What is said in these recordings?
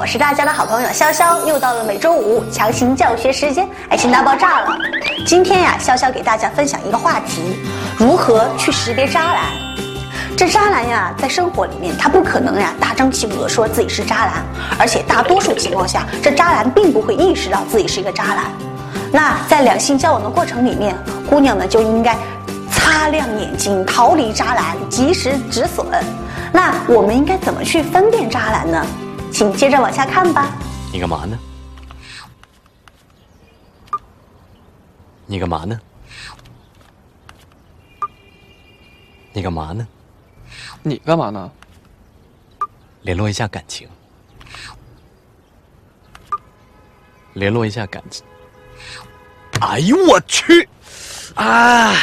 我是大家的好朋友潇潇，又到了每周五强行教学时间，爱情大爆炸了。今天呀，潇潇给大家分享一个话题：如何去识别渣男。这渣男呀，在生活里面，他不可能呀大张旗鼓的说自己是渣男，而且大多数情况下，这渣男并不会意识到自己是一个渣男。那在两性交往的过程里面，姑娘呢就应该擦亮眼睛，逃离渣男，及时止损。那我们应该怎么去分辨渣男呢？请接着往下看吧。你干嘛呢？你干嘛呢？你干嘛呢？你干嘛呢？联络一下感情。联络一下感情。哎呦我去！啊！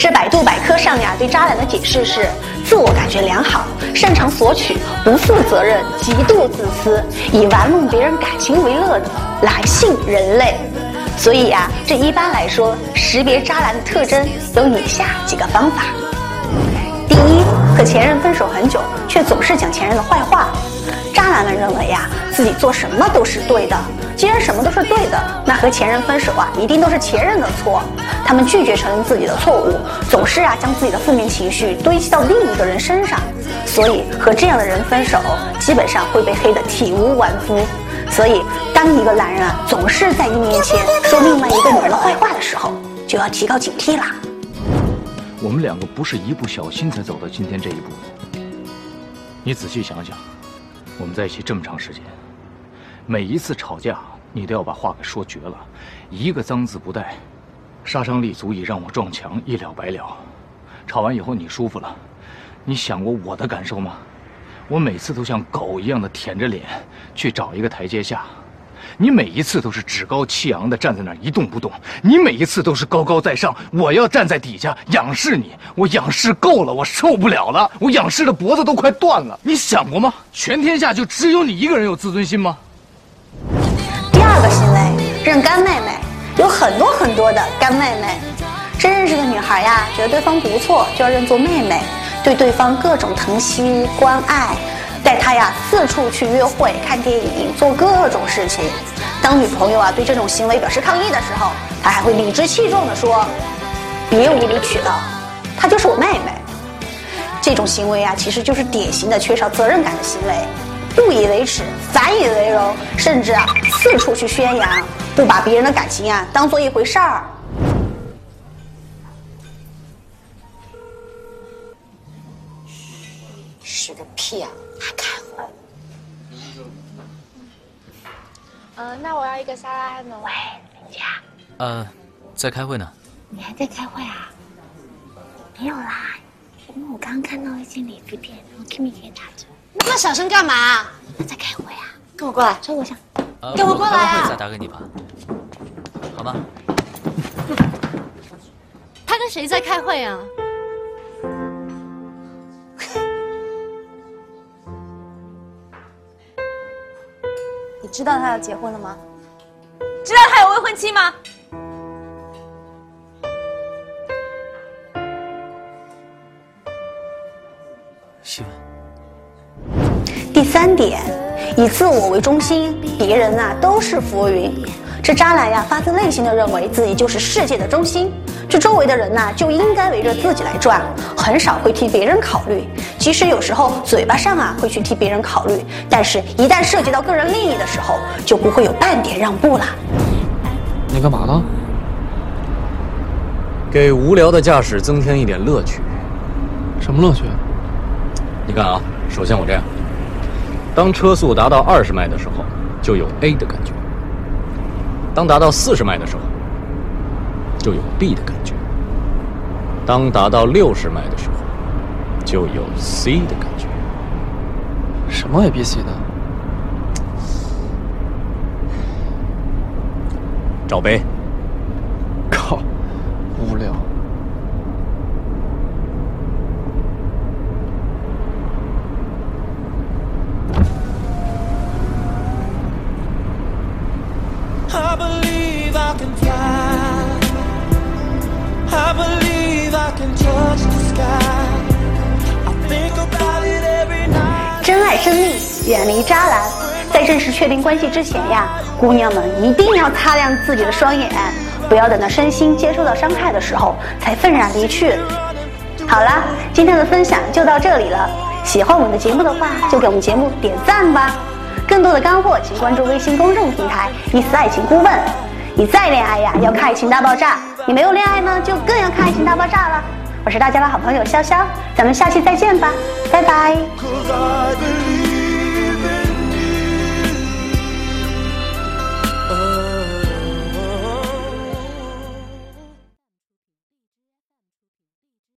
这百度百科上呀，对渣男的解释是：自我感觉良好，擅长索取，不负责任，极度自私，以玩弄别人感情为乐的男性人类。所以呀，这一般来说，识别渣男的特征有以下几个方法：第一，和前任分手很久，却总是讲前任的坏话。渣男们认为呀，自己做什么都是对的。既然什么都是对的，那和前任分手啊，一定都是前任的错。他们拒绝承认自己的错误，总是啊将自己的负面情绪堆积到另一个人身上。所以和这样的人分手，基本上会被黑得体无完肤。所以，当一个男人啊总是在你面前说另外一个女人的坏话的时候，就要提高警惕啦。我们两个不是一不小心才走到今天这一步。你仔细想想，我们在一起这么长时间。每一次吵架，你都要把话给说绝了，一个脏字不带，杀伤力足以让我撞墙，一了百了。吵完以后你舒服了，你想过我的感受吗？我每次都像狗一样的舔着脸去找一个台阶下，你每一次都是趾高气扬的站在那儿一动不动，你每一次都是高高在上，我要站在底下仰视你，我仰视够了，我受不了了，我仰视的脖子都快断了。你想过吗？全天下就只有你一个人有自尊心吗？第二个行为认干妹妹，有很多很多的干妹妹。真认识的女孩呀，觉得对方不错，就要认作妹妹，对对方各种疼惜关爱，带他呀四处去约会、看电影、做各种事情。当女朋友啊对这种行为表示抗议的时候，他还会理直气壮地说：“别无理取闹，她就是我妹妹。”这种行为啊，其实就是典型的缺少责任感的行为。不以为耻，反以为荣，甚至啊，四处去宣扬，不把别人的感情啊当做一回事儿。嘘，个屁啊！还开会？呃，那我要一个沙拉汉堡。喂，人家。呃，在开会呢。你还在开会啊？没有啦，因为我刚刚看到一间礼服店，然后 Kimi 可以打折。那么小声干嘛？他在开会啊！跟我过来，收我下。跟我过来啊！会再打给你吧，好吗？他跟谁在开会啊？知道他要结婚了吗？知道他有未婚妻吗？希望。第三点，以自我为中心，别人啊都是浮云。这渣男呀，发自内心的认为自己就是世界的中心，这周围的人呐就应该围着自己来转，很少会替别人考虑。即使有时候嘴巴上啊会去替别人考虑，但是一旦涉及到个人利益的时候，就不会有半点让步了。你干嘛呢？给无聊的驾驶增添一点乐趣。什么乐趣？你看啊，首先我这样。当车速达到二十迈的时候，就有 A 的感觉；当达到四十迈的时候，就有 B 的感觉；当达到六十迈的时候，就有 C 的感觉。什么 A、B、C 的？罩杯。靠，无聊。远离渣男。在正式确定关系之前呀，姑娘们一定要擦亮自己的双眼，不要等到身心接受到伤害的时候才愤然离去。好了，今天的分享就到这里了。喜欢我们的节目的话，就给我们节目点赞吧。更多的干货，请关注微信公众平台“一丝爱情顾问”。你再恋爱呀，要看《爱情大爆炸》；你没有恋爱呢，就更要看《爱情大爆炸》了。我是大家的好朋友潇潇，咱们下期再见吧，拜拜。